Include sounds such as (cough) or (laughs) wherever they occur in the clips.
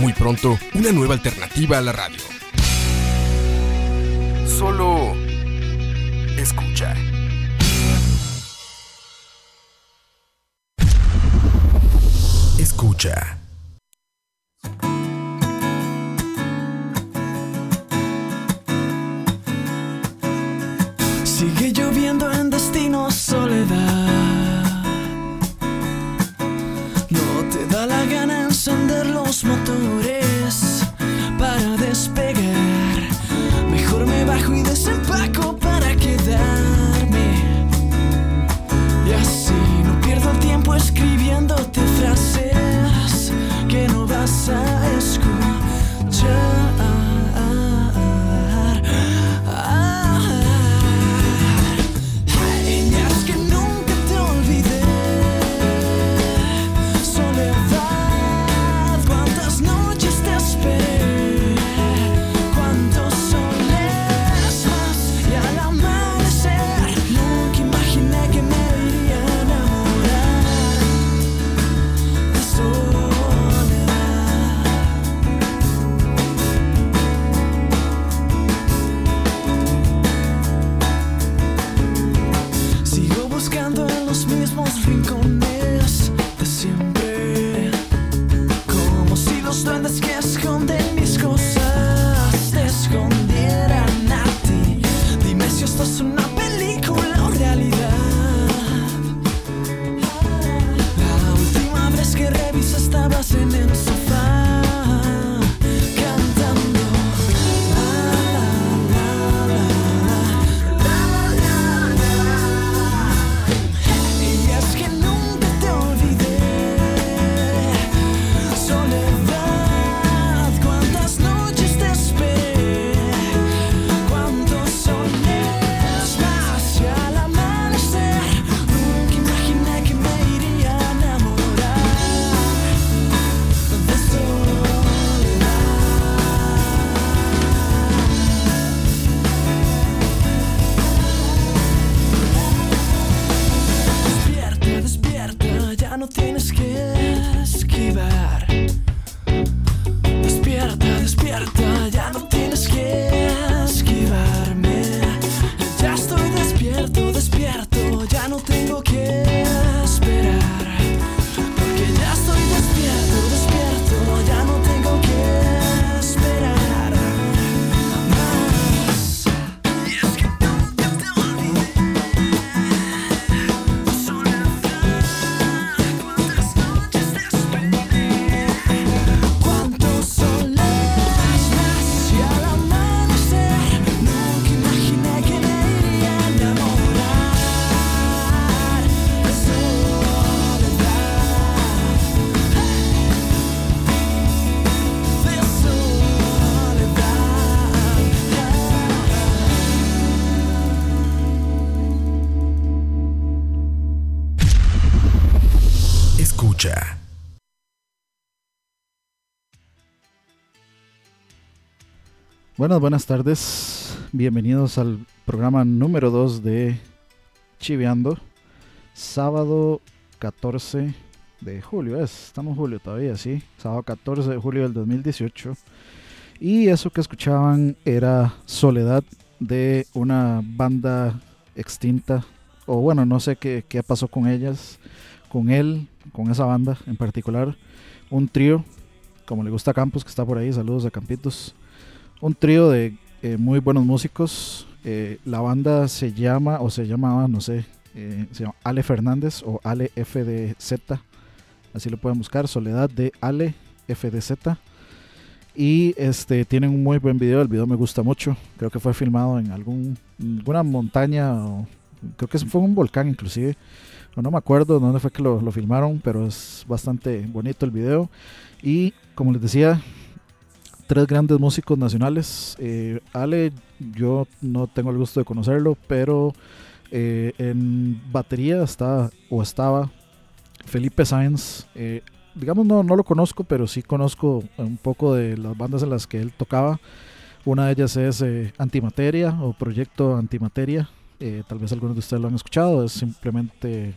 Muy pronto, una nueva alternativa a la radio. Solo escucha. Escucha. Sigue lloviendo en destino soledad. Los motores para despegar. Mejor me bajo y desempaco para quedarme. Y así no pierdo el tiempo escribiéndote frases que no vas a escuchar. Buenas, buenas tardes. Bienvenidos al programa número 2 de Chiveando. Sábado 14 de julio, es, estamos en julio todavía, sí. Sábado 14 de julio del 2018. Y eso que escuchaban era Soledad de una banda extinta. O bueno, no sé qué, qué pasó con ellas, con él, con esa banda en particular. Un trío, como le gusta a Campos, que está por ahí. Saludos a Campitos un trío de eh, muy buenos músicos. Eh, la banda se llama, o se llamaba, no sé, eh, se llama Ale Fernández o Ale FDZ. Así lo pueden buscar, Soledad de Ale FDZ. Y este tienen un muy buen video, el video me gusta mucho. Creo que fue filmado en algún, alguna montaña, o, creo que fue un volcán inclusive. no me acuerdo dónde fue que lo, lo, filmaron, pero es bastante bonito el video. Y como les decía, tres grandes músicos nacionales. Eh, Ale, yo no tengo el gusto de conocerlo, pero eh, en batería está o estaba Felipe Sáenz. Eh, digamos, no, no lo conozco, pero sí conozco un poco de las bandas en las que él tocaba. Una de ellas es Antimateria o Proyecto Antimateria. tal vez algunos de ustedes lo han escuchado. Es simplemente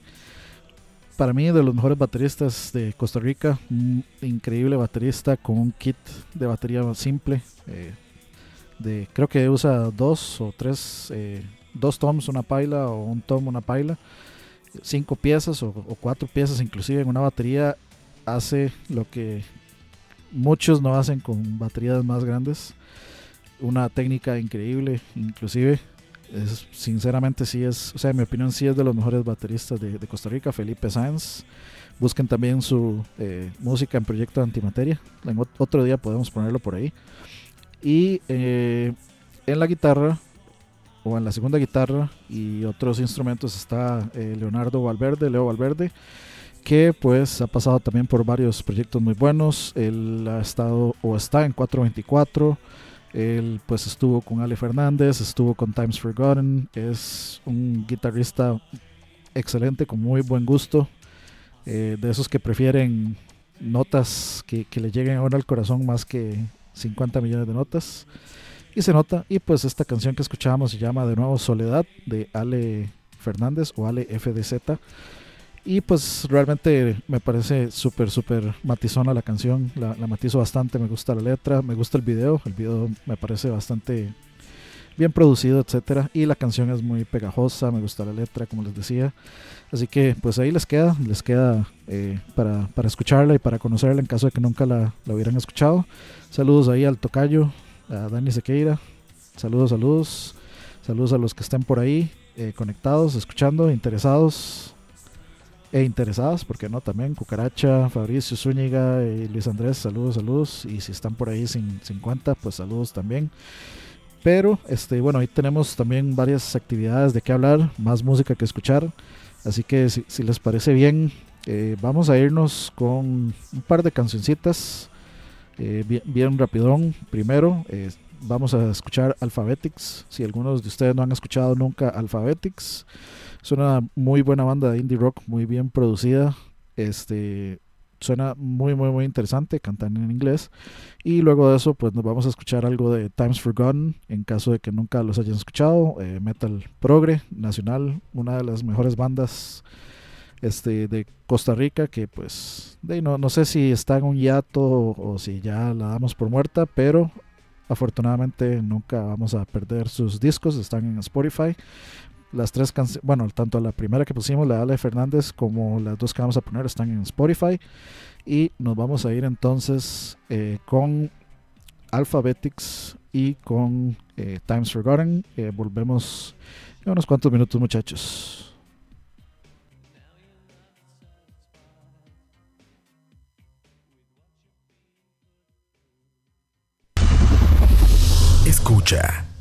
para mí de los mejores bateristas de Costa Rica, un increíble baterista con un kit de batería simple. Eh, de, creo que usa dos o tres, eh, dos toms, una paila o un tom, una paila, cinco piezas o, cuatro piezas inclusive en una batería hace lo que muchos no hacen con baterías más grandes. Una técnica increíble, inclusive sinceramente sí es, o sea, en mi opinión sí es de los mejores bateristas de, Costa Rica, Felipe Sáenz. Busquen también su eh, música en Proyecto Antimateria. Otro día podemos ponerlo por ahí. Y eh, en la guitarra, o en la segunda guitarra y otros instrumentos está eh, Leonardo Valverde, Leo Valverde, que pues ha pasado también por varios proyectos muy buenos. Él ha estado o está en 424. Él pues estuvo con Ale Fernández, estuvo con Times Forgotten, es un guitarrista excelente, con muy buen gusto, eh, de esos que prefieren notas que, le lleguen ahora al corazón más que 50 millones de notas. Y se nota, y pues esta canción que escuchábamos se llama de nuevo Soledad de Ale Fernández o Ale FDZ. Y pues realmente me parece súper, súper matizona la canción. La, matizo bastante, me gusta la letra, me gusta el video. El video me parece bastante bien producido, etcétera. Y la canción es muy pegajosa, me gusta la letra, como les decía. Así que pues ahí les queda, les queda eh, para, escucharla y para conocerla en caso de que nunca la, hubieran escuchado. Saludos ahí al Tocayo, a Dani Sequeira. Saludos, saludos. Saludos a los que estén por ahí eh, conectados, escuchando, interesados e interesadas, porque no, también Cucaracha, Fabricio Zúñiga y Luis Andrés, saludos, saludos, y si están por ahí sin, 50, pues saludos también. Pero, este, bueno, ahí tenemos también varias actividades de qué hablar, más música que escuchar, así que si, les parece bien, eh, vamos a irnos con un par de cancioncitas, eh, bien, bien, rapidón. Primero, eh, vamos a escuchar Alphabetics, si algunos de ustedes no han escuchado nunca Alphabetics. Es una muy buena banda de indie rock, muy bien producida. Este suena muy muy muy interesante, cantan en inglés. Y luego de eso, pues nos vamos a escuchar algo de Times Forgotten, en caso de que nunca los hayan escuchado. Eh, metal Progre Nacional, una de las mejores bandas este, de Costa Rica, que pues de, no, no sé si está en un hiato o, o si ya la damos por muerta, pero afortunadamente nunca vamos a perder sus discos, están en Spotify. Las tres canciones, bueno, tanto la primera que pusimos, la de Ale Fernández, como las dos que vamos a poner están en Spotify. Y nos vamos a ir entonces eh, con Alphabetics y con eh, Times Forgotten. Eh, volvemos en unos cuantos minutos, muchachos. Escucha.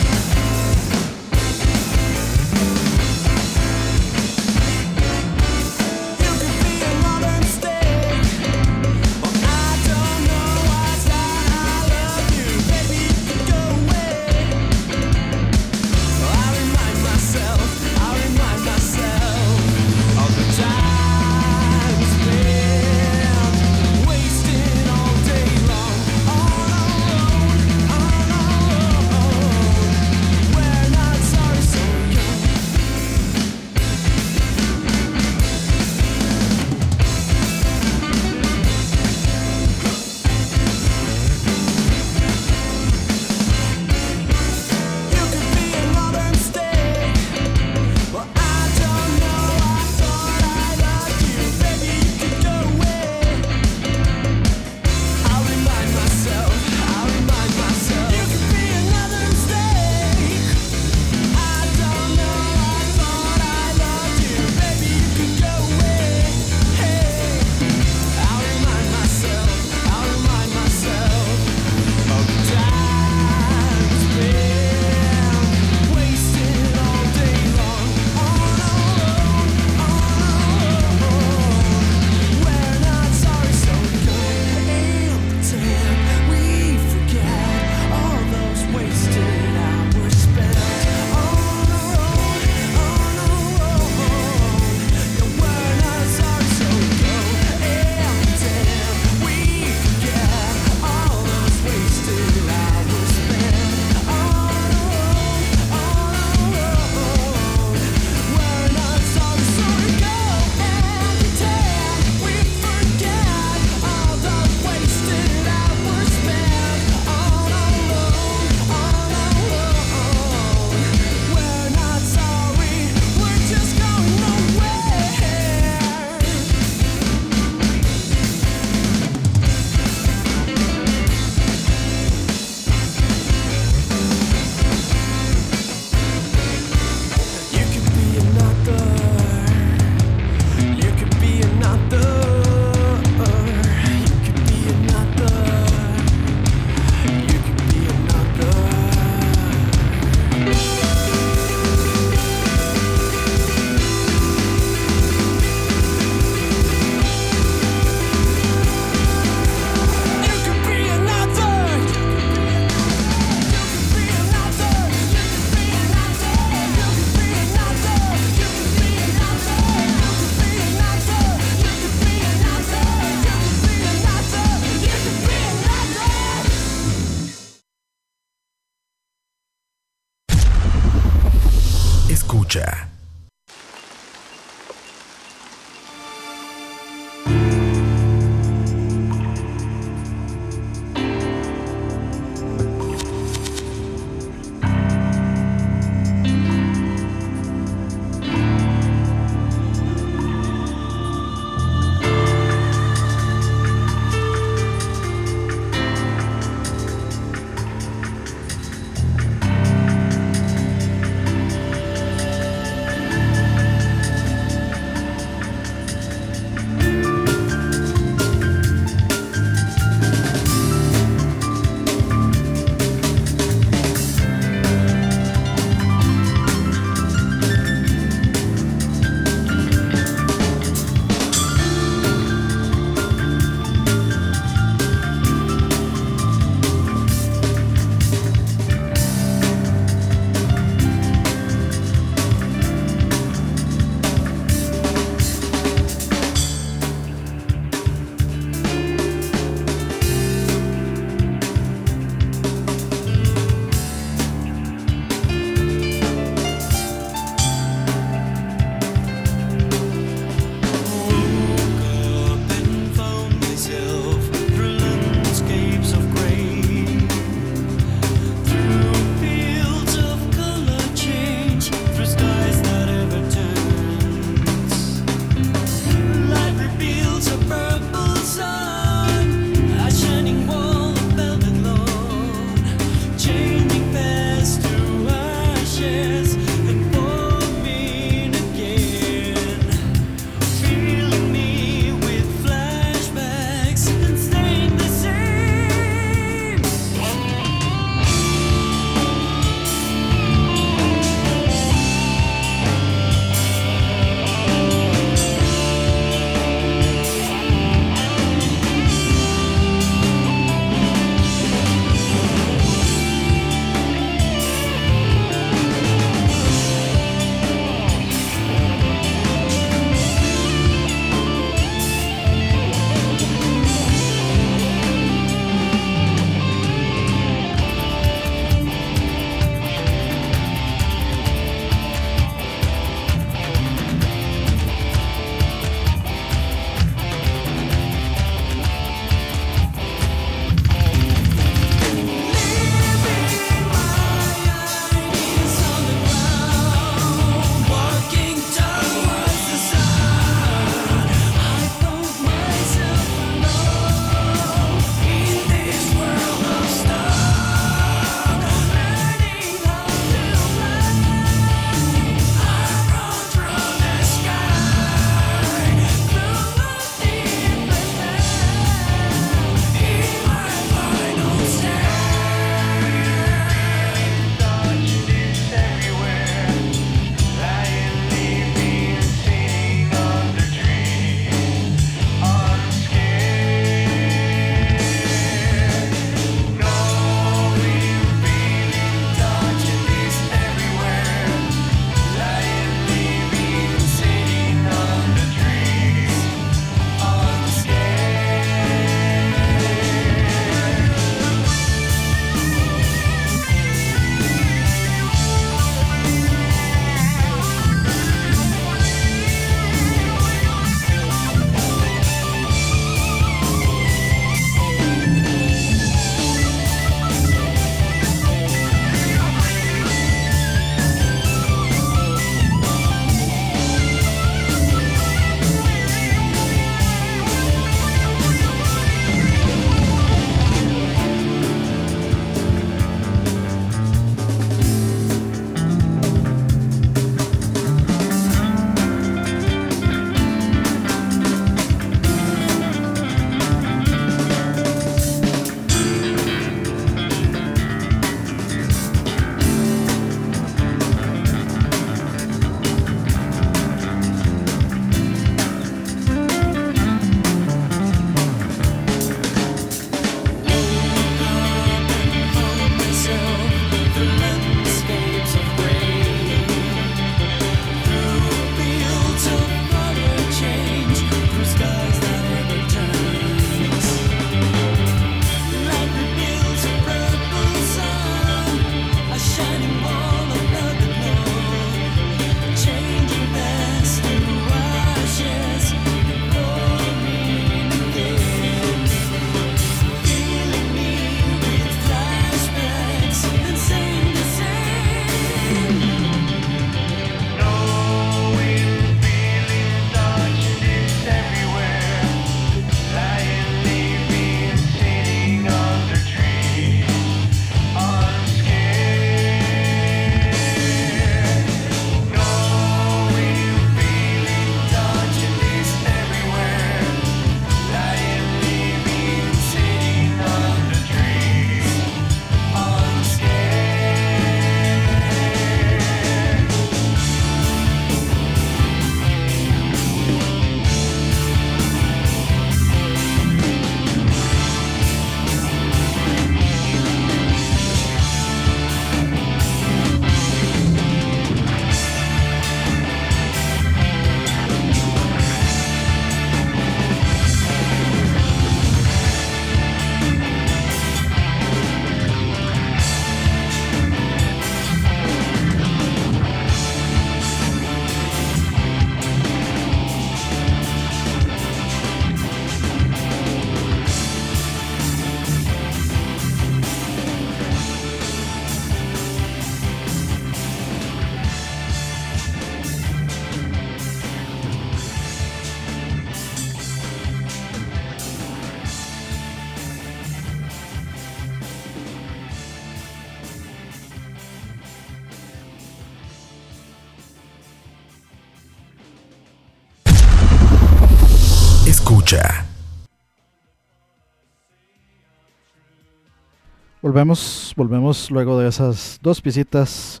Volvemos, volvemos luego de esas dos visitas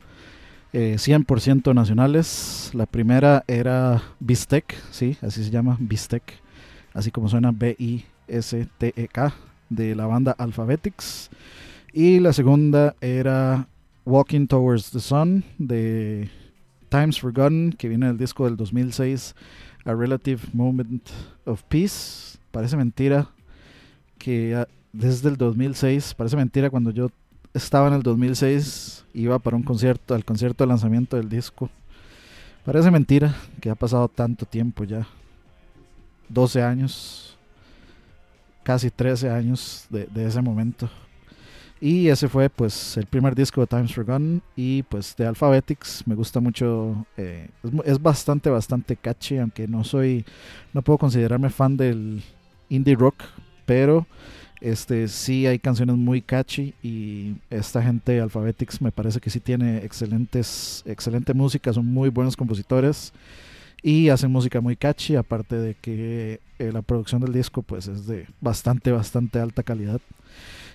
100% eh, nacionales. La primera era Bistec, sí, así se llama, Bistec, así como suena B-I-S-T-E-K, de la banda Alphabetics. Y la segunda era Walking Towards the Sun, de Times Forgotten, que viene del disco del 2006, A Relative Moment of Peace. Parece mentira que ah, desde el 2006, parece mentira cuando yo estaba en el 2006, iba para un concierto, al concierto de lanzamiento del disco. Parece mentira que ha pasado tanto tiempo ya. 12 años, casi 13 años de, ese momento. Y ese fue pues el primer disco de Times Forgotten y pues de Alphabetics. Me gusta mucho, eh, es, es, bastante, bastante catchy, aunque no soy, no puedo considerarme fan del indie rock, pero este, sí hay canciones muy catchy y esta gente Alphabetics me parece que sí tiene excelentes, excelente música, son muy buenos compositores y hacen música muy catchy, aparte de que eh, la producción del disco pues es de bastante, bastante alta calidad.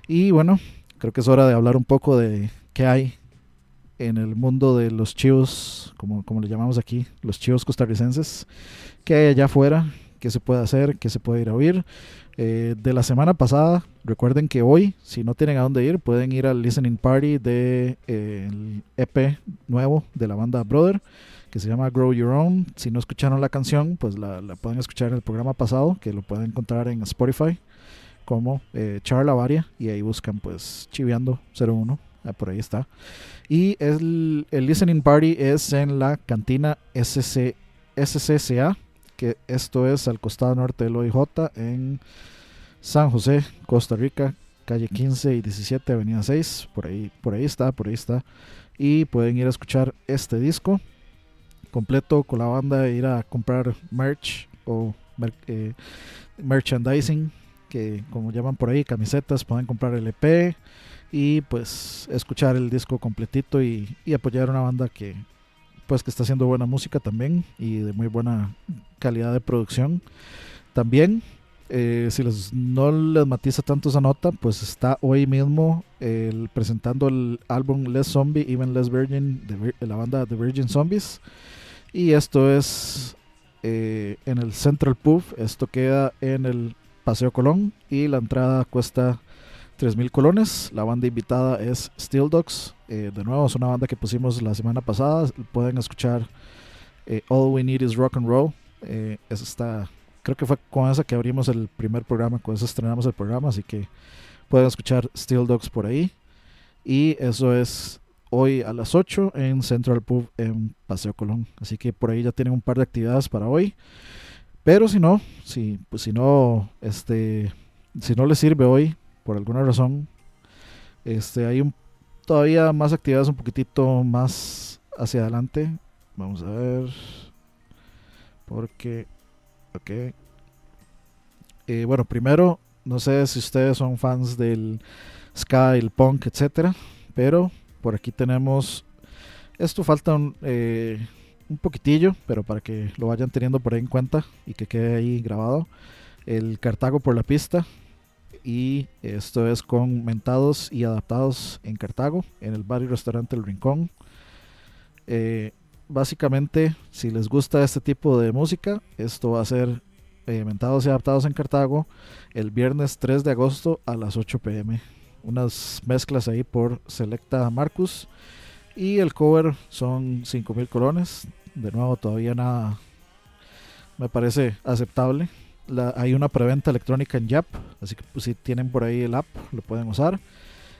Y bueno, creo que es hora de hablar un poco de qué hay en el mundo de los chivos, como, como le llamamos aquí, los chivos costarricenses, qué hay allá afuera, qué se puede hacer, qué se puede ir a oír. Eh, de la semana pasada, recuerden que hoy, si no tienen a dónde ir, pueden ir al listening party del de, EP eh, e nuevo de la banda Brother, que se llama Grow Your Own. Si no escucharon la canción, pues la, pueden escuchar en el programa pasado, que lo pueden encontrar en Spotify como eh, Charla Varia, y ahí buscan pues Chiviando 01, ah, por ahí está. Y el, el listening party es en la cantina SC, SCCA que esto es al costado norte del OIJ en San José, Costa Rica, calle 15 y 17, avenida 6, por ahí, por ahí está, por ahí está. Y pueden ir a escuchar este disco completo con la banda, ir a comprar merch o eh, merchandising, que como llaman por ahí, camisetas, pueden comprar el EP y pues escuchar el disco completito y, y apoyar una banda que pues que está haciendo buena música también y de muy buena calidad de producción. También, eh, si les, no les matiza tanto esa nota, pues está hoy mismo presentando el álbum Less Zombie, Even Less Virgin de, la banda The Virgin Zombies. Y esto es eh, en el Central Pub, esto queda en el Paseo Colón y la entrada cuesta 3.000 colones. La banda invitada es Steel Dogs. Eh, de nuevo, es una banda que pusimos la semana pasada. Pueden escuchar eh, All We Need Is Rock and Roll. Eh, está, creo que fue con esa que abrimos el primer programa, con esa estrenamos el programa, así que pueden escuchar Steel Dogs por ahí. Y eso es hoy a las 8 en Central Pub en Paseo Colón. Así que por ahí ya tienen un par de actividades para hoy. Pero si no, si, pues si no, este, si no les sirve hoy, por alguna razón, este, hay un, todavía más actividades un poquitito más hacia adelante. Vamos a ver. Porque, ok. Eh, bueno, primero, no sé si ustedes son fans del ska, el punk, etcétera, pero por aquí tenemos. Esto falta un, eh, un poquitillo, pero para que lo vayan teniendo por ahí en cuenta y que quede ahí grabado. El Cartago por la pista, y esto es con Mentados y Adaptados en Cartago, en el bar y restaurante El Rincón. Eh, básicamente, si les gusta este tipo de música, esto va a ser eh, Mentados y Adaptados en Cartago el viernes 3 de agosto a las 8 pm. Unas mezclas ahí por Selecta Marcus. Y el cover son 5000 colones. De nuevo, todavía nada me parece aceptable hay una preventa electrónica en Yap, así que pues, si tienen por ahí el app lo pueden usar.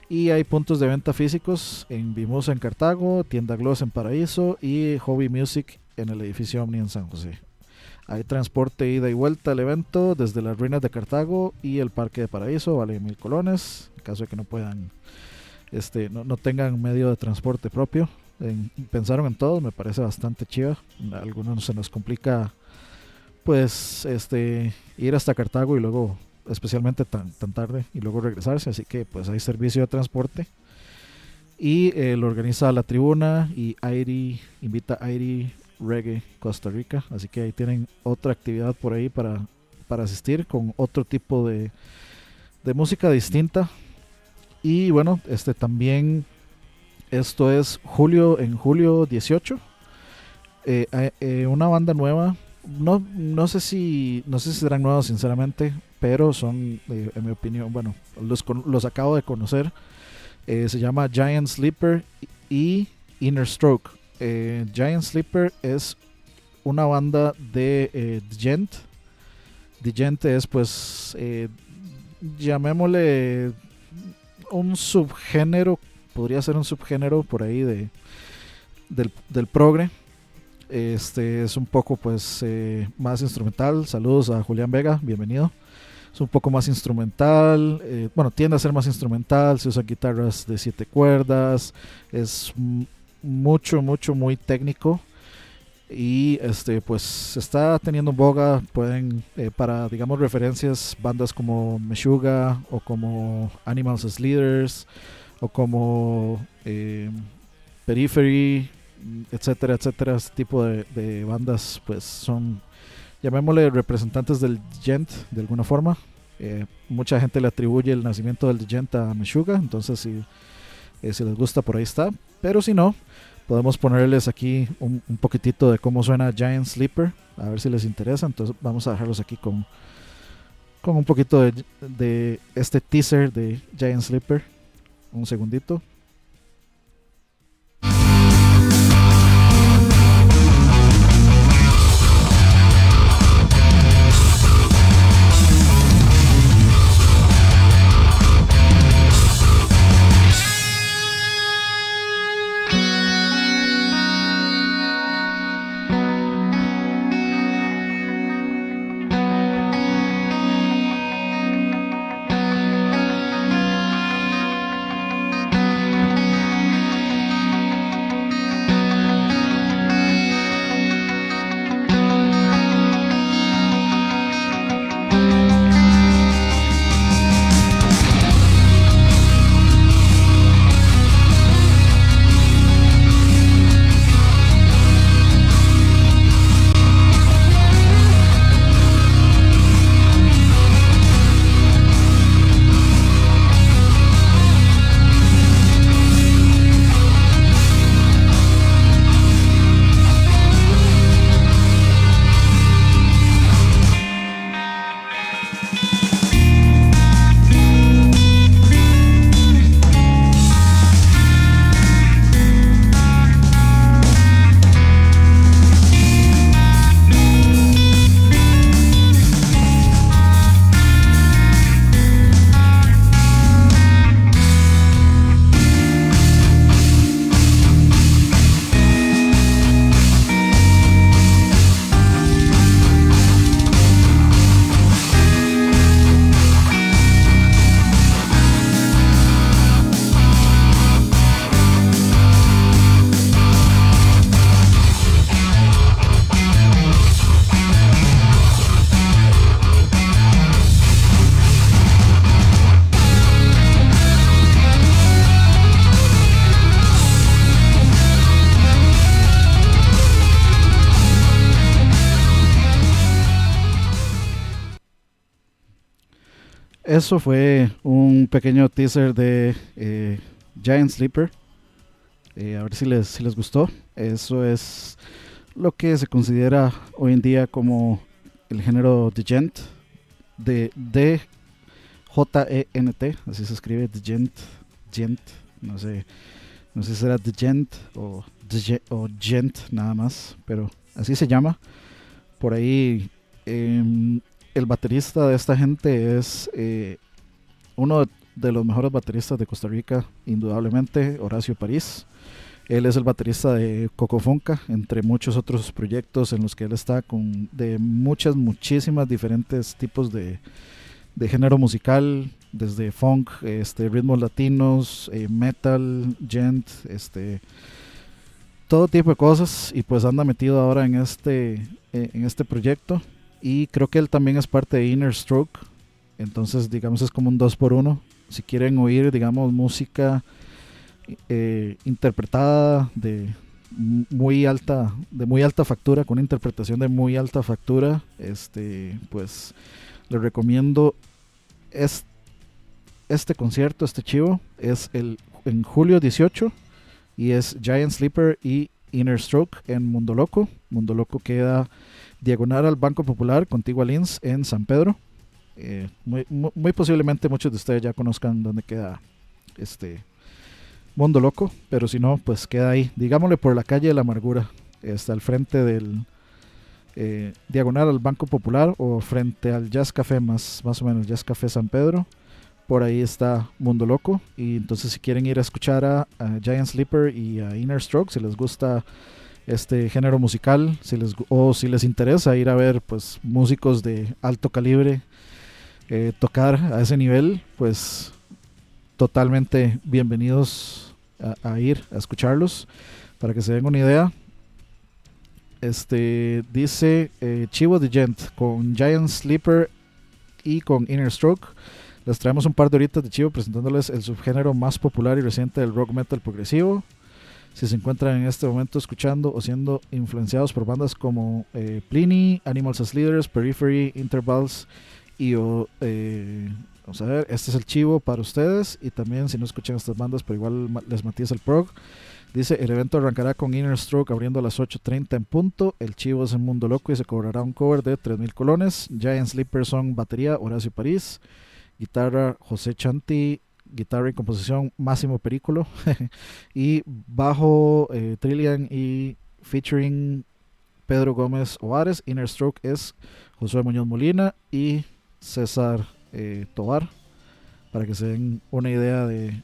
Y hay puntos de venta físicos en Vimosa en Cartago, Tienda Gloss en Paraíso y Hobby Music en el edificio Omni en San José. Hay transporte ida y vuelta al evento desde las ruinas de Cartago y el Parque de Paraíso, vale mil colones, en caso de que no puedan, este, no, tengan medio de transporte propio. pensaron en todo, me parece bastante chiva. algunos se nos complica pues este ir hasta Cartago y luego especialmente tan, tan tarde y luego regresarse así que pues hay servicio de transporte y eh, lo organiza la tribuna y Airi invita a Airi Reggae Costa Rica así que ahí tienen otra actividad por ahí para para asistir con otro tipo de, de música distinta. Y bueno, este también, esto es julio, en julio 18, eh, eh, una banda nueva. No, no sé si no sé si serán nuevos sinceramente, pero son, eh, en mi opinión, bueno, los, los acabo de conocer. se llama Giant Sleeper y Inner Stroke. Giant Sleeper es una banda de Gent. Gent es pues, llamémosle un subgénero, podría ser un subgénero por ahí de, del, del progre. Este es un poco pues eh, más instrumental. Saludos a Julián Vega, bienvenido. Es un poco más instrumental, eh, bueno, tiende a ser más instrumental, se usan guitarras de siete cuerdas, es mucho, mucho, muy técnico y este pues está teniendo boga pueden eh, para digamos referencias bandas como Meshuga o como Animals as Leaders o como Periphery etcétera, etcétera, este tipo de, bandas, pues son, llamémosle representantes del gent de alguna forma. Eh, mucha gente le atribuye el nacimiento del gent a Meshuga, entonces si, eh, si les gusta por ahí está. Pero si no, podemos ponerles aquí un, poquitito de cómo suena Giant Sleeper, a ver si les interesa. Entonces vamos a dejarlos aquí con, con un poquito de, de este teaser de Giant Sleeper. Un segundito. Eso fue un pequeño teaser de eh, Giant Sleeper. Eh, a ver si les, si les gustó. Eso es lo que se considera hoy en día como el género de Gent. De, de J-E-N-T, así se escribe, Gent, Gent, no sé, no sé si será The Gent o, o Gent nada más, pero así se llama. Por ahí em, el baterista de esta gente es eh, uno de los mejores bateristas de Costa Rica, indudablemente, Horacio París. Él es el baterista de Coco Fonca, entre muchos otros proyectos en los que él está con de muchas, muchísimas diferentes tipos de, de género musical, desde funk, este, ritmos latinos, eh, metal, gent, este, todo tipo de cosas. Y pues anda metido ahora en este, eh, en este proyecto y creo que él también es parte de Inner Stroke. Entonces, digamos, es como un 2 por 1 Si quieren oír, digamos, música eh, interpretada de, muy alta, de muy alta factura, con una interpretación de muy alta factura, este, pues les recomiendo este, este concierto, este chivo, es el en julio 18 y es Giant Sleeper y Inner Stroke en Mundo Loco. Mundo Loco queda diagonal al Banco Popular, contigo a Lins, en San Pedro. Eh, muy, posiblemente muchos de ustedes ya conozcan dónde queda este Mundo Loco, pero si no, pues queda ahí, digámosle por la calle de la amargura, está al frente del eh, diagonal al Banco Popular o frente al Jazz Café, más, más o menos, Jazz Café San Pedro. Por ahí está Mundo Loco. Y entonces, si quieren ir a escuchar a, Giant Sleeper y a Inner Stroke, si les gusta este género musical, o si les interesa ir a ver pues músicos de alto calibre eh, tocar a ese nivel, pues totalmente bienvenidos a, ir a escucharlos. Para que se den una idea, este dice eh, Chivo de Gent con Giant Sleeper y con Inner Stroke. Les traemos un par de horitas de Chivo presentándoles el subgénero más popular y reciente del rock metal progresivo. Si se encuentran en este momento escuchando o siendo influenciados por bandas como eh, Pliny, Animals as Leaders, Periphery, Intervals y eh, Vamos a ver, este es el chivo para ustedes. Y también, si no escuchan estas bandas, pero igual les matiza el prog. Dice: el evento arrancará con Inner Stroke abriendo a las 8:30 en punto. El chivo es en Mundo Loco y se cobrará un cover de 3.000 colones. Giant Sleeper son batería, Horacio París. Guitarra, José Chanti. Guitarra y composición, Máximo Perículo. (laughs) y bajo, eh, Trillian y featuring Pedro Gómez Ovares. Inner Stroke es José Muñoz Molina y César eh, para que se den una idea de,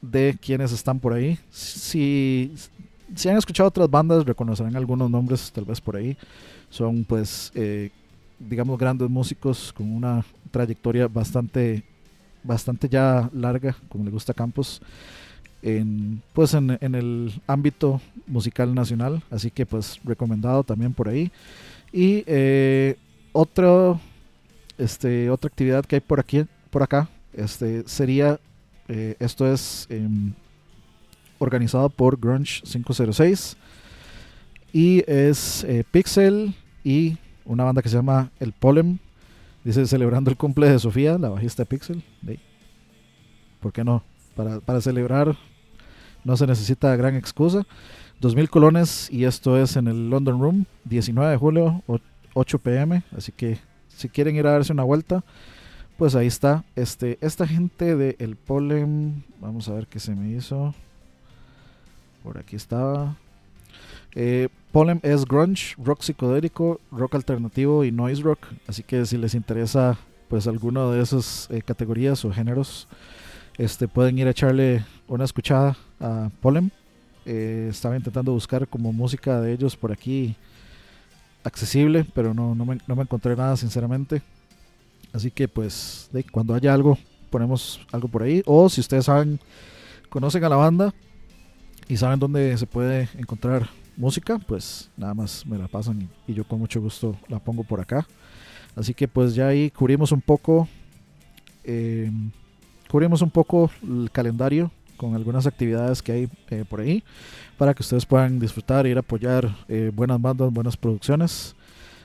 de quiénes están por ahí. Si, si han escuchado otras bandas, reconocerán algunos nombres tal vez por ahí. Son pues, eh, digamos, grandes músicos con una trayectoria bastante, bastante ya larga, como le gusta a Campos. En, pues en, en, el ámbito musical nacional así que pues recomendado también por ahí y eh, otro este, otra actividad que hay por aquí, por acá, este, sería, eh, esto es em, organizado por Grunge 506 y es eh, Pixel y una banda que se llama El Polem. Dice celebrando el cumple de Sofía, la bajista Pixel. ¿Por qué no? Para, para celebrar no se necesita gran excusa. 2000 colones y esto es en el London Room, 19 de julio, 8 pm. Así que si quieren ir a darse una vuelta, pues ahí está. Este, esta gente de El Polen, vamos a ver qué se me hizo. Por aquí estaba. Eh, Polem es grunge, rock psicodélico, rock alternativo y noise rock. Así que si les interesa pues alguno de esas eh, categorías o géneros, este, pueden ir a echarle una escuchada a Polem. Eh, estaba intentando buscar como música de ellos por aquí accesible, pero no, no, me, no me encontré nada sinceramente. Así que pues cuando haya algo, ponemos algo por ahí. O si ustedes saben, conocen a la banda y saben dónde se puede encontrar música, pues nada más me la pasan y, yo con mucho gusto la pongo por acá. Así que pues ya ahí cubrimos un poco, eh, cubrimos un poco el calendario con algunas actividades que hay eh, por ahí para que ustedes puedan disfrutar, ir a apoyar eh, buenas bandas, buenas producciones.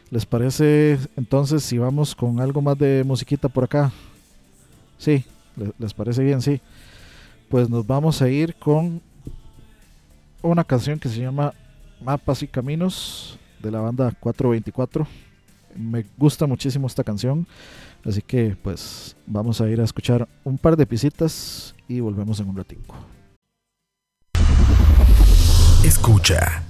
¿Les parece entonces si vamos con algo más de musiquita por acá? Sí, les parece bien, sí. Pues nos vamos a ir con una canción que se llama Mapas y Caminos de la banda 424. Me gusta muchísimo esta canción, así que pues vamos a ir a escuchar un par de pisitas y volvemos en un ratico. Escucha.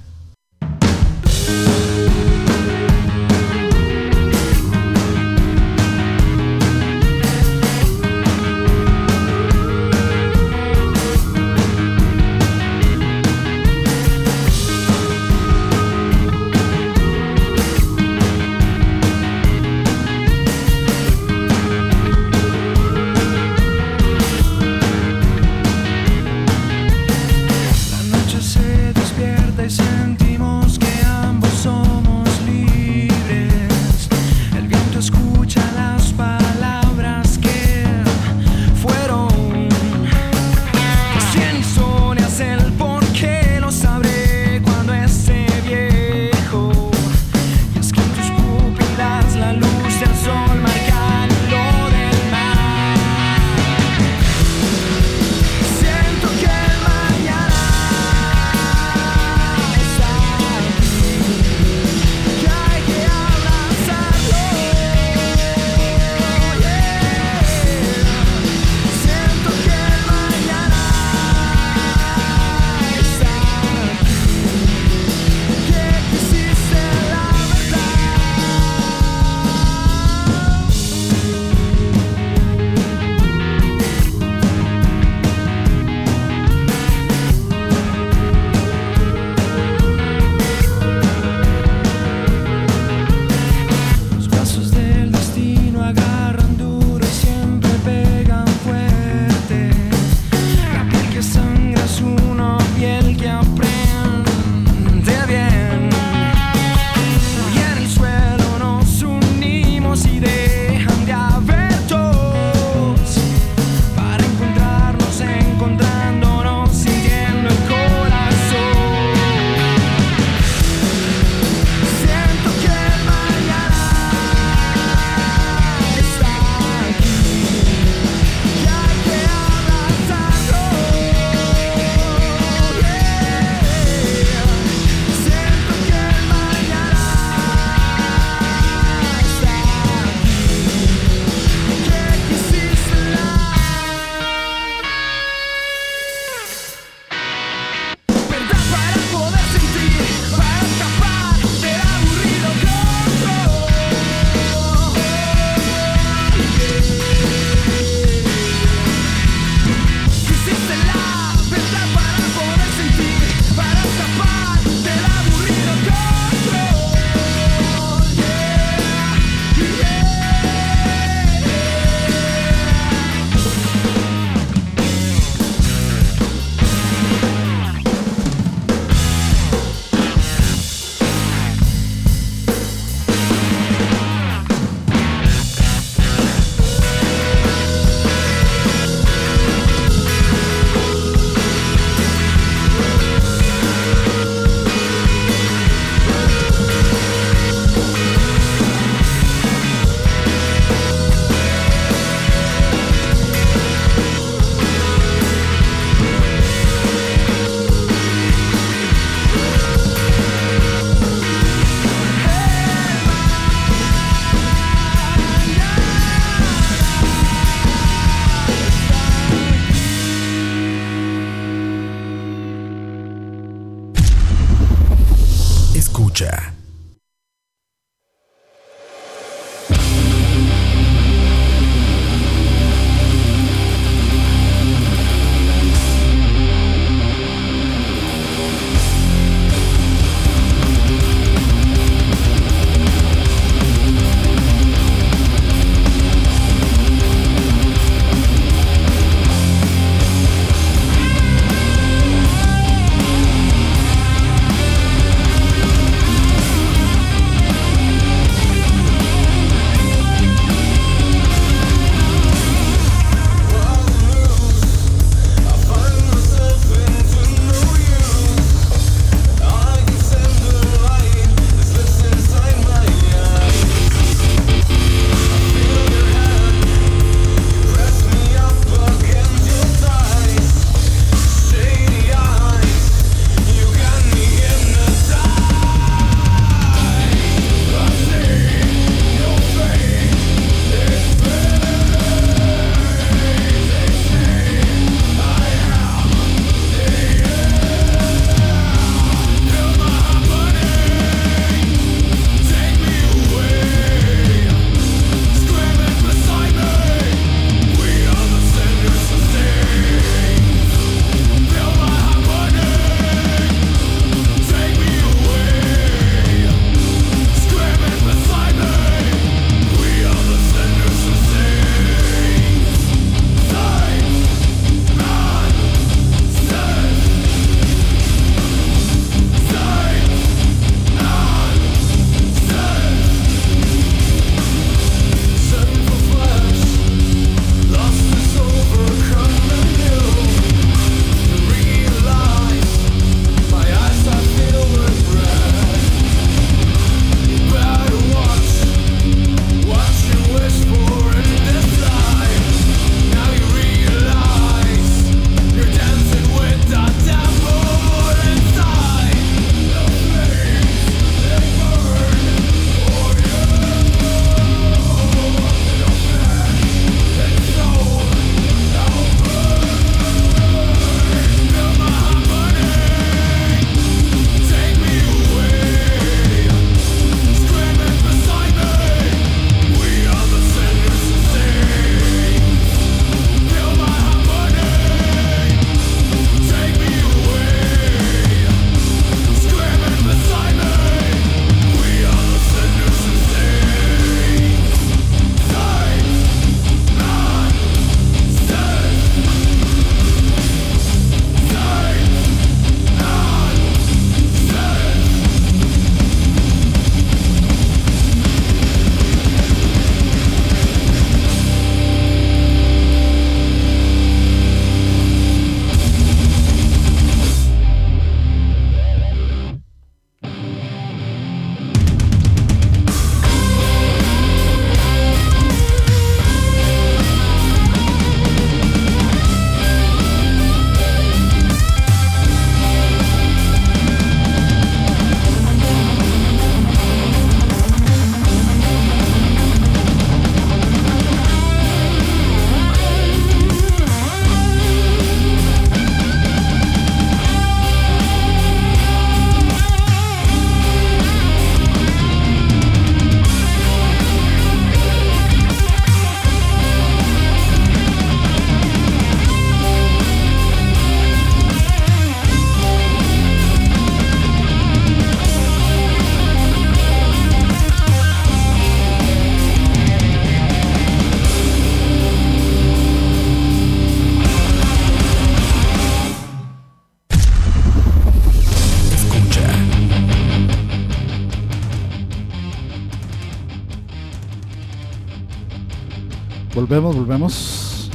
Volvemos, volvemos.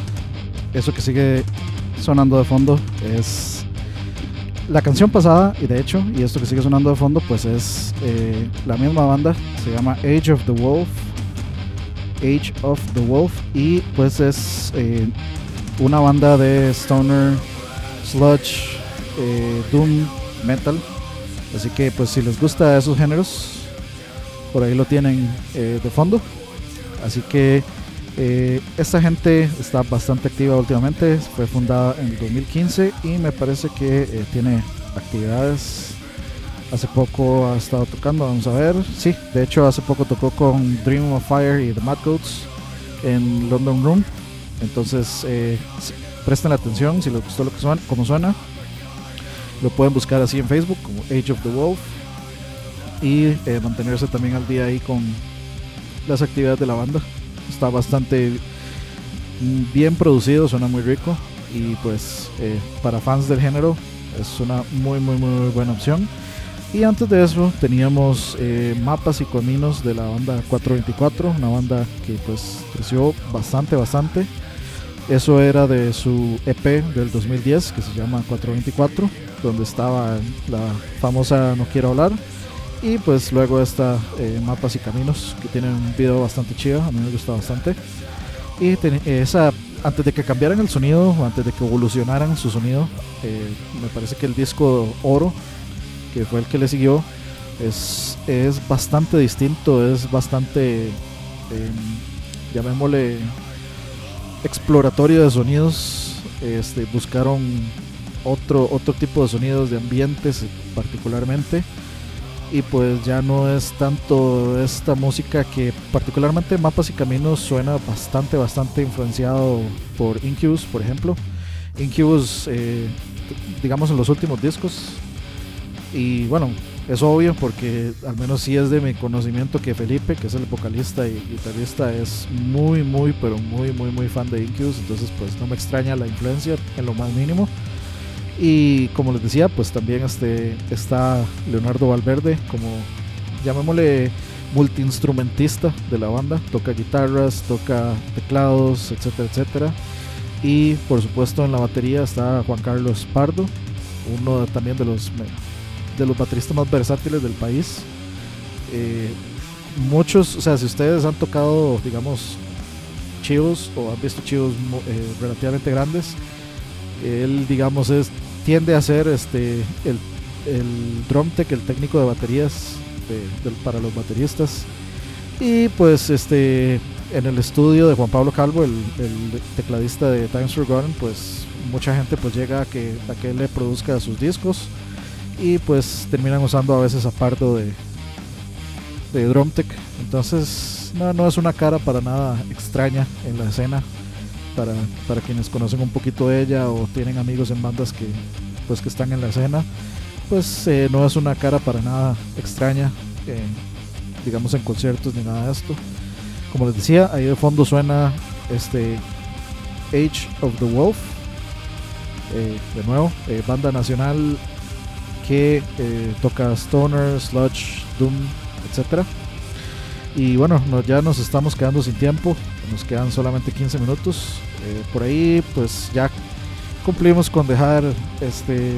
Eso que sigue sonando de fondo es la canción pasada, y de hecho, y esto que sigue sonando de fondo, pues es eh, la misma banda, se llama Age of the Wolf. Age of the Wolf, y pues es eh, una banda de stoner, sludge, eh, doom, metal. Así que, pues, si les gusta esos géneros, por ahí lo tienen de fondo. Así que eh, esta gente está bastante activa últimamente, fue fundada en el 2015 y me parece que eh, tiene actividades hace poco ha estado tocando, vamos a ver. Sí, de hecho hace poco tocó con Dream of Fire y The Mad Goats en London Room. Entonces, eh, presten atención si les gustó lo que suena, como suena. Lo pueden buscar así en Facebook como Age of the Wolf y mantenerse también al día ahí con las actividades de la banda. Está bastante bien producido, suena muy rico y pues eh, para fans del género es una muy muy muy buena opción. Y antes de eso teníamos eh, Mapas y Caminos de la banda 424, una banda que pues creció bastante bastante. Eso era de su EP del 2010 que se llama 424, donde estaba la famosa No Quiero Hablar. Y pues luego está eh, Mapas y Caminos, que tiene un video bastante chido, a mí me gusta bastante. Y esa, antes de que cambiaran el sonido, antes de que evolucionaran su sonido, eh, me parece que el disco Oro, que fue el que le siguió, es, es bastante distinto, es bastante, em, llamémosle, exploratorio de sonidos. Este, buscaron otro, otro tipo de sonidos de ambientes particularmente y pues ya no es tanto esta música que particularmente Mapas y Caminos suena bastante, bastante influenciado por Incubus, por ejemplo. Incubus, eh, digamos en los últimos discos. Y bueno, es obvio porque al menos sí es de mi conocimiento que Felipe, que es el vocalista y guitarrista, es muy, muy, pero muy, muy, muy fan de Incubus. Entonces pues no me extraña la influencia en lo más mínimo. Y como les decía, pues también este, está Leonardo Valverde como, llamémosle, multiinstrumentista de la banda. Toca guitarras, toca teclados, etcétera, etcétera. Y por supuesto en la batería está Juan Carlos Pardo, uno también de los, de los bateristas más versátiles del país. Eh, muchos, o sea, si ustedes han tocado, digamos, chivos o han visto chivos eh, relativamente grandes, él, digamos, es tiende a ser este el, el drum tech, el técnico de baterías para los bateristas. Y pues este en el estudio de Juan Pablo Calvo, el, tecladista de Times Forgotten, pues mucha gente pues llega a que, a que él le produzca sus discos y pues terminan usando a veces aparto de, de drum tech. Entonces no, no es una cara para nada extraña en la escena para, para quienes conocen un poquito de ella o tienen amigos en bandas que, pues, que están en la escena, pues eh, no es una cara para nada extraña, eh, digamos en conciertos ni nada de esto. Como les decía, ahí de fondo suena este Age of the Wolf, eh, de nuevo, banda nacional que toca Stoner, Sludge, Doom, etcétera y bueno, ya nos estamos quedando sin tiempo, nos quedan solamente 15 minutos. Eh, por ahí pues ya cumplimos con dejar este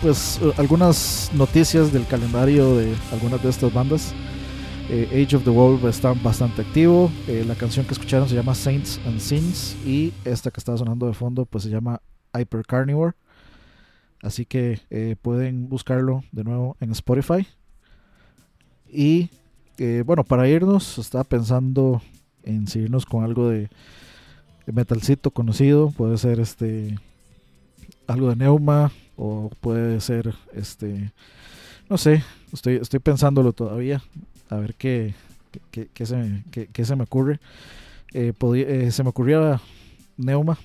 pues algunas noticias del calendario de algunas de estas bandas. Eh, Age of the Wolf está bastante activo. Eh, la canción que escucharon se llama Saints and Sins y esta que está sonando de fondo pues se llama Hyper Carnivore. Así que pueden buscarlo de nuevo en Spotify. Y eh, bueno, para irnos, estaba pensando en seguirnos con algo de, metalcito conocido. Puede ser este algo de Neuma o puede ser este no sé, estoy, estoy pensándolo todavía. A ver qué, qué, se, qué, se me ocurre. Eh, eh, se me ocurría Neuma.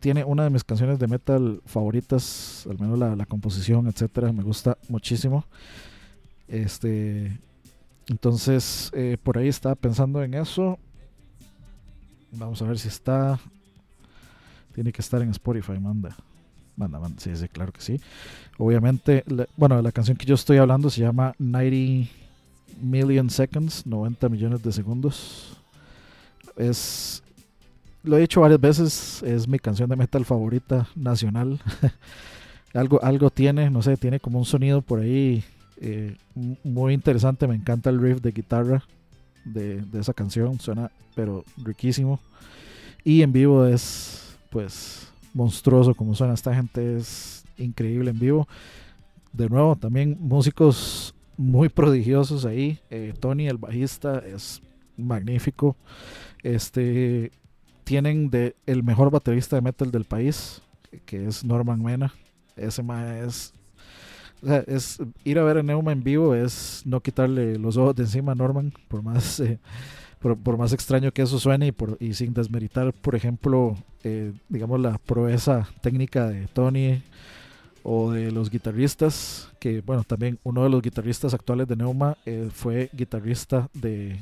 tiene una de mis canciones de metal favoritas, al menos la, la composición, etcétera, me gusta muchísimo. Este, entonces, eh, por ahí estaba pensando en eso. Vamos a ver si está. Tiene que estar en Spotify, manda. Manda, manda. Sí, sí, claro que sí. Obviamente, bueno, la canción que yo estoy hablando se llama 90 Million Seconds, 90 millones de segundos. Es. Lo he dicho varias veces, es mi canción de metal favorita nacional. (laughs) algo, algo tiene, no sé, tiene como un sonido por ahí eh, muy interesante, me encanta el riff de guitarra de, esa canción, suena pero riquísimo. Y en vivo es pues monstruoso como suena esta gente, es increíble en vivo. De nuevo, también músicos muy prodigiosos ahí. Eh, Tony, el bajista, es magnífico. Este tienen de el mejor baterista de metal del país, que es Norman Mena. Ese más es o sea, es ir a ver a Neuma en vivo es no quitarle los ojos de encima a Norman, por más, eh, por, más extraño que eso suene y, por, y sin desmeritar, por ejemplo, eh, digamos, la proeza técnica de Tony o de los guitarristas, que bueno, también uno de los guitarristas actuales de Neuma eh, fue guitarrista de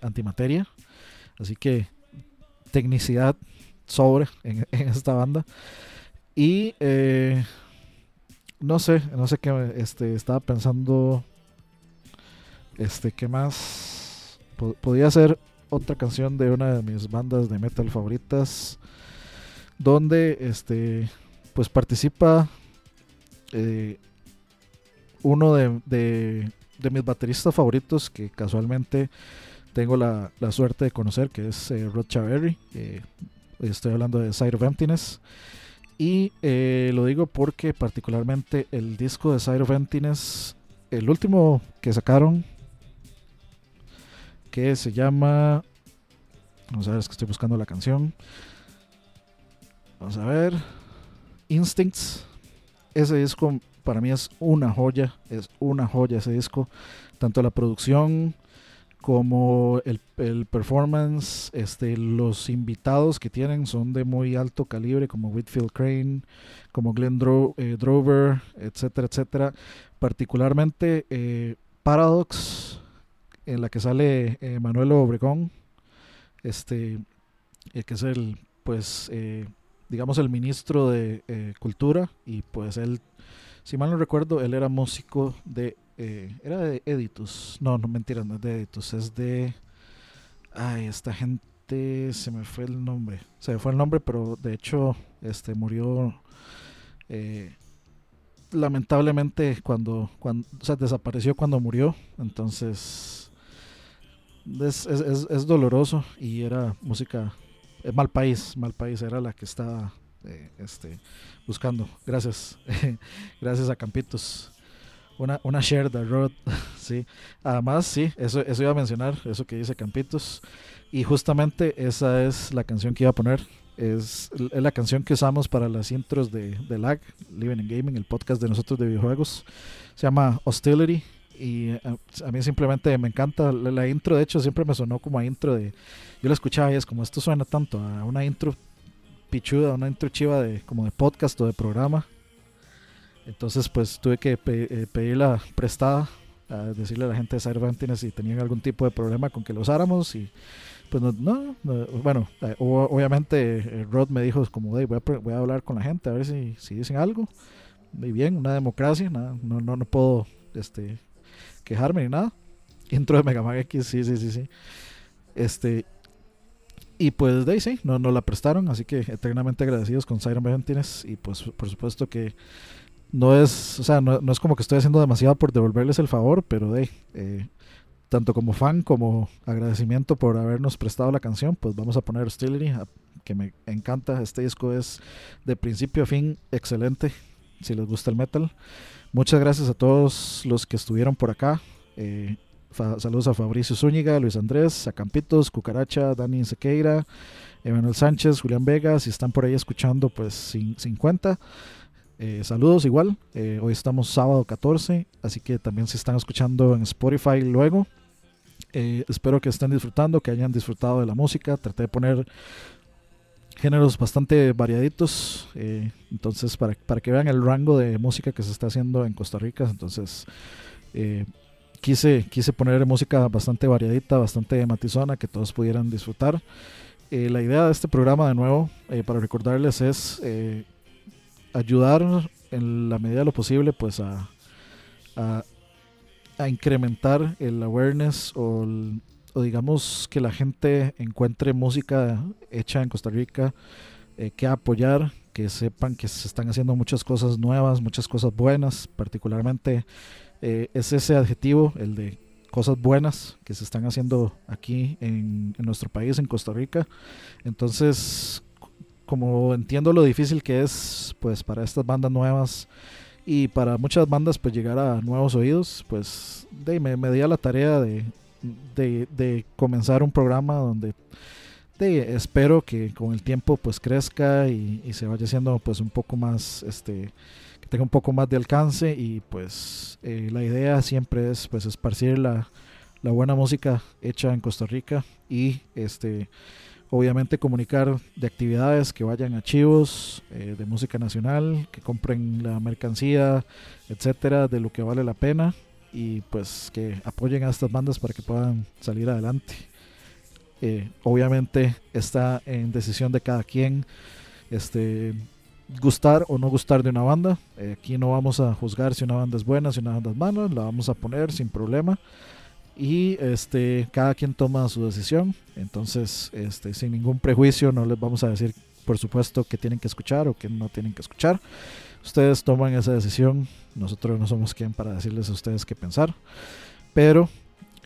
Antimateria, así que tecnicidad sobre en, (laughs) en esta banda. Y no sé, no sé qué, este, estaba pensando, este, qué más, podría ser otra canción de una de mis bandas de metal favoritas, donde, este, pues participa eh, uno de, de, mis bateristas favoritos que casualmente tengo la, suerte de conocer, que es eh, Rod Chaverry, estoy hablando de Side of Emptiness. Y eh, lo digo porque particularmente el disco de Side of el último que sacaron, que se llama... Vamos a ver, es que estoy buscando la canción. Vamos a ver. Instincts. Ese disco para mí es una joya, es una joya ese disco. Tanto la producción como el, el, performance, este, los invitados que tienen son de muy alto calibre, como Whitfield Crane, como Glenn eh, Drover, etcétera, etcétera. Particularmente eh, Paradox, en la que sale eh, Manuel Obregón, este, que es el, pues, digamos, el ministro de Cultura, y pues él, si mal no recuerdo, él era músico de eh, era de Editus. No, no mentira, no es de Editus, es de. Ay, esta gente se me fue el nombre. Se me fue el nombre, pero de hecho, este murió. Eh, lamentablemente cuando, cuando o sea, desapareció cuando murió. Entonces. Es, es, es, doloroso y era música. Es mal país, mal país, era la que estaba eh, este, buscando. Gracias. (laughs) Gracias a Campitos una, una share the road, (laughs) sí. Además, sí, eso, eso iba a mencionar, eso que dice Campitos. Y justamente esa es la canción que iba a poner. Es, es la canción que usamos para las intros de, de LAG, Living in Gaming, el podcast de nosotros de videojuegos. Se llama Hostility. Y eh, a mí simplemente me encanta. La, intro, de hecho, siempre me sonó como a intro de. Yo la escuchaba y es como esto suena tanto a una intro pichuda, una intro chiva de como de podcast o de programa entonces, pues tuve que eh, pedirla prestada, a decirle a la gente de Cervantes si tenían algún tipo de problema con que lo usáramos. Y pues no, bueno, eh, obviamente eh, Rod me dijo, como, voy, a, voy a hablar con la gente a ver si, si dicen algo. Muy bien, una democracia, nada, no, no, no puedo este, quejarme ni nada. Intro de Mega Man X, sí, sí, sí, sí. Este, y pues de ahí sí, no, no la prestaron, así que eternamente agradecidos con Siren Ventines y pues por supuesto que no es, o sea, no, es como que estoy haciendo demasiado por devolverles el favor, pero de, eh, tanto como fan como agradecimiento por habernos prestado la canción, pues vamos a poner Hostility, que me encanta. Este disco es de principio a fin excelente, si les gusta el metal. Muchas gracias a todos los que estuvieron por acá. Eh, saludos a Fabricio Zúñiga, Luis Andrés, a Campitos, Cucaracha, Dani Sequeira, Emanuel Sánchez, Julián Vega. Si están por ahí escuchando, pues 50. Eh, saludos igual, eh, hoy estamos sábado 14, así que también se están escuchando en Spotify luego. Eh, espero que estén disfrutando, que hayan disfrutado de la música. Traté de poner géneros bastante variaditos, entonces para, para, que vean el rango de música que se está haciendo en Costa Rica. Entonces quise, quise poner música bastante variadita, bastante matizona, que todos pudieran disfrutar. la idea de este programa, de nuevo, para recordarles, es ayudar en la medida de lo posible pues a, a, incrementar el awareness o, digamos que la gente encuentre música hecha en Costa Rica eh, que apoyar, que sepan que se están haciendo muchas cosas nuevas, muchas cosas buenas, particularmente eh, es ese adjetivo, el de cosas buenas que se están haciendo aquí en, en nuestro país, en Costa Rica. Entonces, como entiendo lo difícil que es pues para estas bandas nuevas y para muchas bandas pues llegar a nuevos oídos, pues de, me, me di a la tarea de, de, comenzar un programa donde espero que con el tiempo pues crezca y, se vaya haciendo pues un poco más, este, que tenga un poco más de alcance y pues eh, la idea siempre es pues esparcir la, la buena música hecha en Costa Rica y este obviamente comunicar de actividades que vayan a archivos eh, de música nacional, que compren la mercancía, etcétera, de lo que vale la pena y pues que apoyen a estas bandas para que puedan salir adelante. Eh, obviamente está en decisión de cada quien este, gustar o no gustar de una banda. Eh, aquí no vamos a juzgar si una banda es buena, si una banda es mala, la vamos a poner sin problema y este cada quien toma su decisión. Entonces este sin ningún prejuicio no les vamos a decir por supuesto que tienen que escuchar o que no tienen que escuchar. Ustedes toman esa decisión. Nosotros no somos quien para decirles a ustedes qué pensar. Pero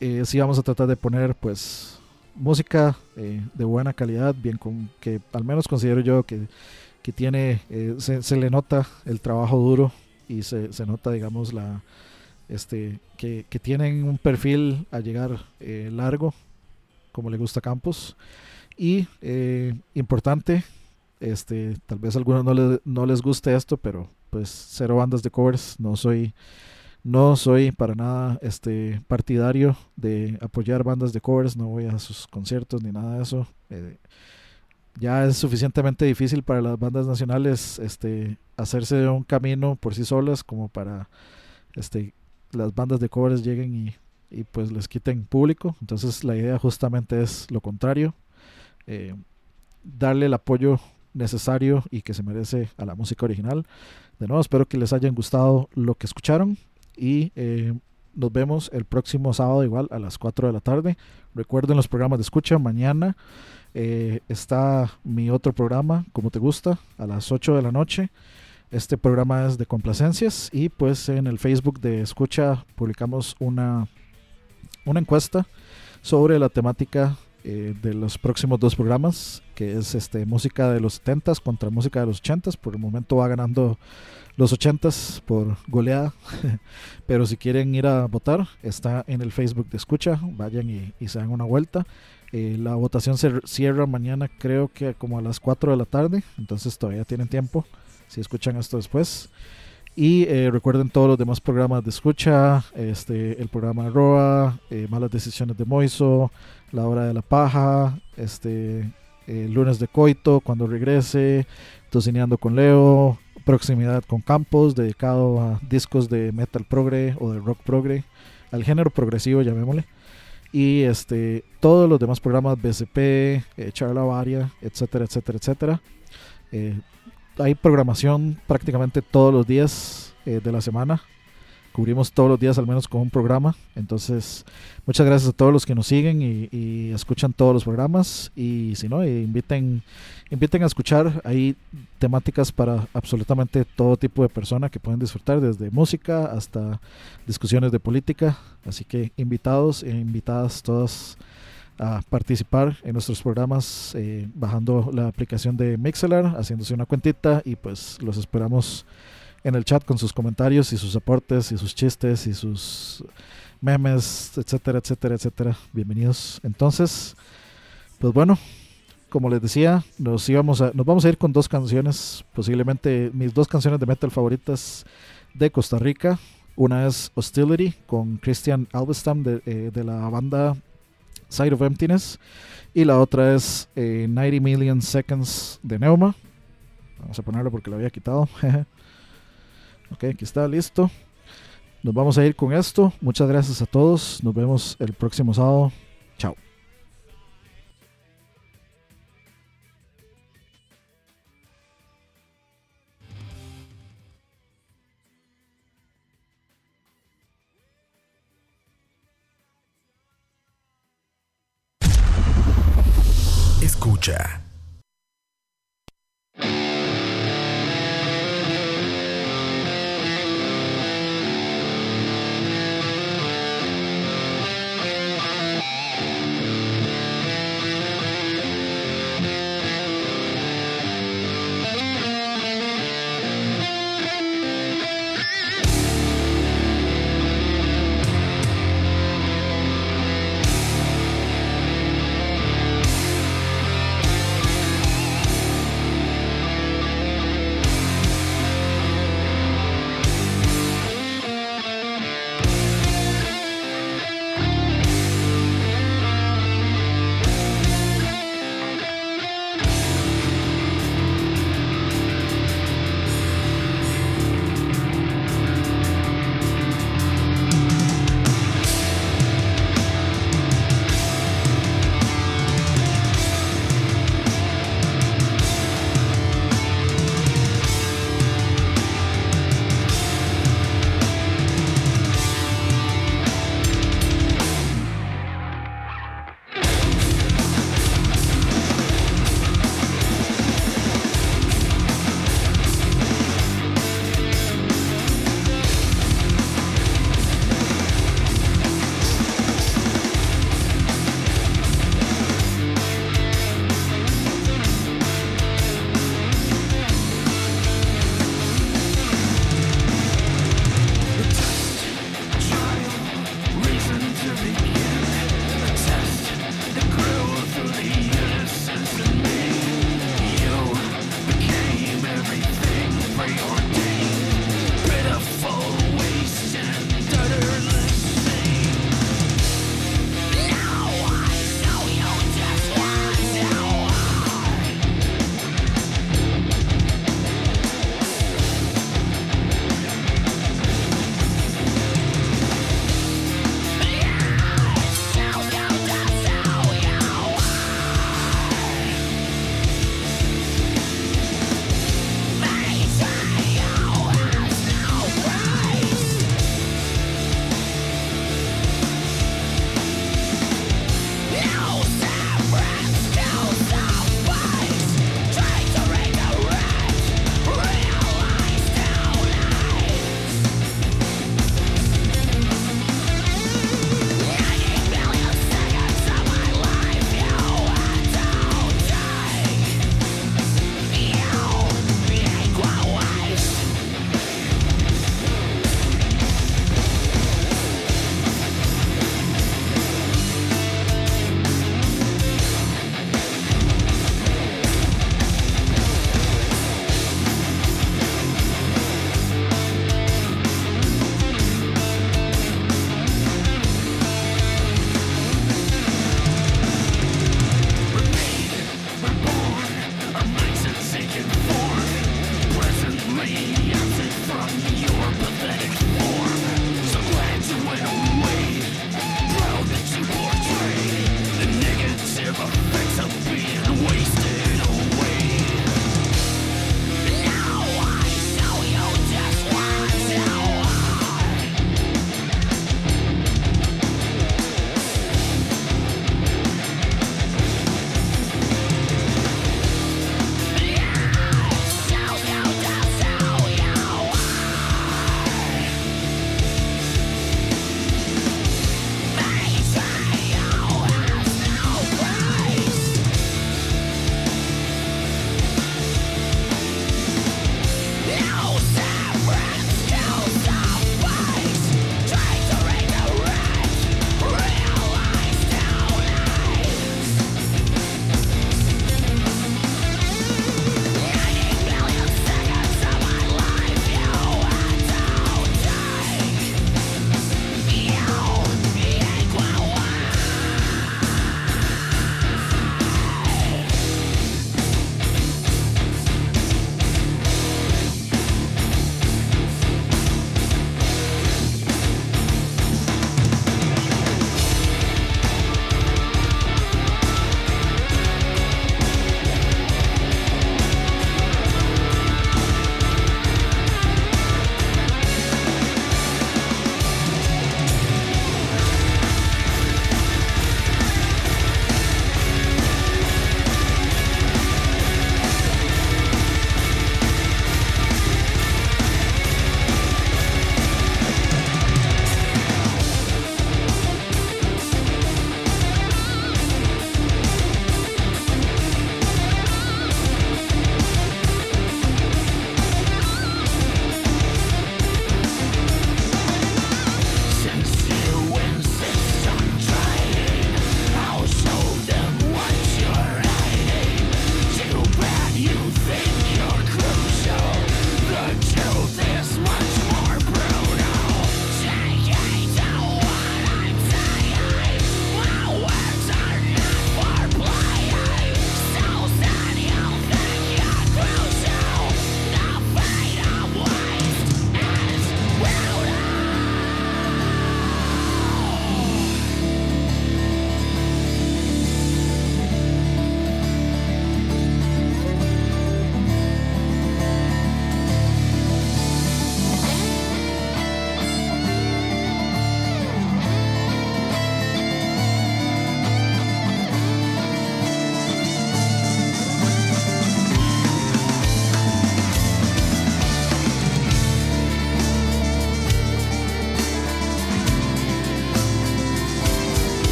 eh, sí vamos a tratar de poner pues música eh, de buena calidad bien con que al menos considero yo que, que tiene eh, se, le nota el trabajo duro y se, se nota digamos la este, que, tienen un perfil a llegar eh, largo, como le gusta a Campos. Y eh, importante, este, tal vez a algunos no, no les guste esto, pero pues cero bandas de covers, no soy no soy para nada este partidario de apoyar bandas de covers, no voy a sus conciertos ni nada de eso. Eh, ya es suficientemente difícil para las bandas nacionales este hacerse un camino por sí solas como para este las bandas de covers lleguen y, pues les quiten público. Entonces la idea justamente es lo contrario. Eh, darle el apoyo necesario y que se merece a la música original. De nuevo, espero que les hayan gustado lo que escucharon y eh, nos vemos el próximo sábado igual a las 4 de la tarde. Recuerden los programas de escucha. Mañana eh, está mi otro programa, como te gusta, a las 8 de la noche. Este programa es de complacencias y pues en el Facebook de Escucha publicamos una, una encuesta sobre la temática eh, de los próximos dos programas, que es este música de los 70s contra música de los 80s. Por el momento va ganando los 80s por goleada, (laughs) pero si quieren ir a votar, está en el Facebook de Escucha, vayan y, se dan una vuelta. Eh, la votación se cierra mañana creo que como a las 4 de la tarde, entonces todavía tienen tiempo si escuchan esto después. Y eh, recuerden todos los demás programas de escucha, este, el programa ROA, eh, Malas Decisiones de Moiso, La Hora de la Paja, este, Lunes de Coito, cuando regrese, Tocineando con Leo, Proximidad con Campos, dedicado a discos de metal progre o de rock progre, al género progresivo, llamémosle. Y este, todos los demás programas, BCP, eh, Charla Varia, etcétera, etcétera, etcétera. Hay programación prácticamente todos los días eh, de la semana. Cubrimos todos los días al menos con un programa. Entonces, muchas gracias a todos los que nos siguen y, escuchan todos los programas. Y si no, eh, inviten, inviten a escuchar. Hay temáticas para absolutamente todo tipo de persona que pueden disfrutar, desde música hasta discusiones de política. Así que invitados e invitadas todas a participar en nuestros programas eh, bajando la aplicación de Mixelar, haciéndose una cuentita y pues los esperamos en el chat con sus comentarios y sus aportes y sus chistes y sus memes, etcétera, etcétera, etcétera. Bienvenidos. Entonces, pues bueno, como les decía, nos íbamos a, nos vamos a ir con dos canciones, posiblemente mis dos canciones de metal favoritas de Costa Rica. Una es Hostility con Christian Alvestam de, eh, de la banda Side of Emptiness. Y la otra es 90 eh, Million Seconds de Neuma. Vamos a ponerlo porque lo había quitado. (laughs) ok, aquí está, listo. Nos vamos a ir con esto. Muchas gracias a todos. Nos vemos el próximo sábado. Chao. Escucha.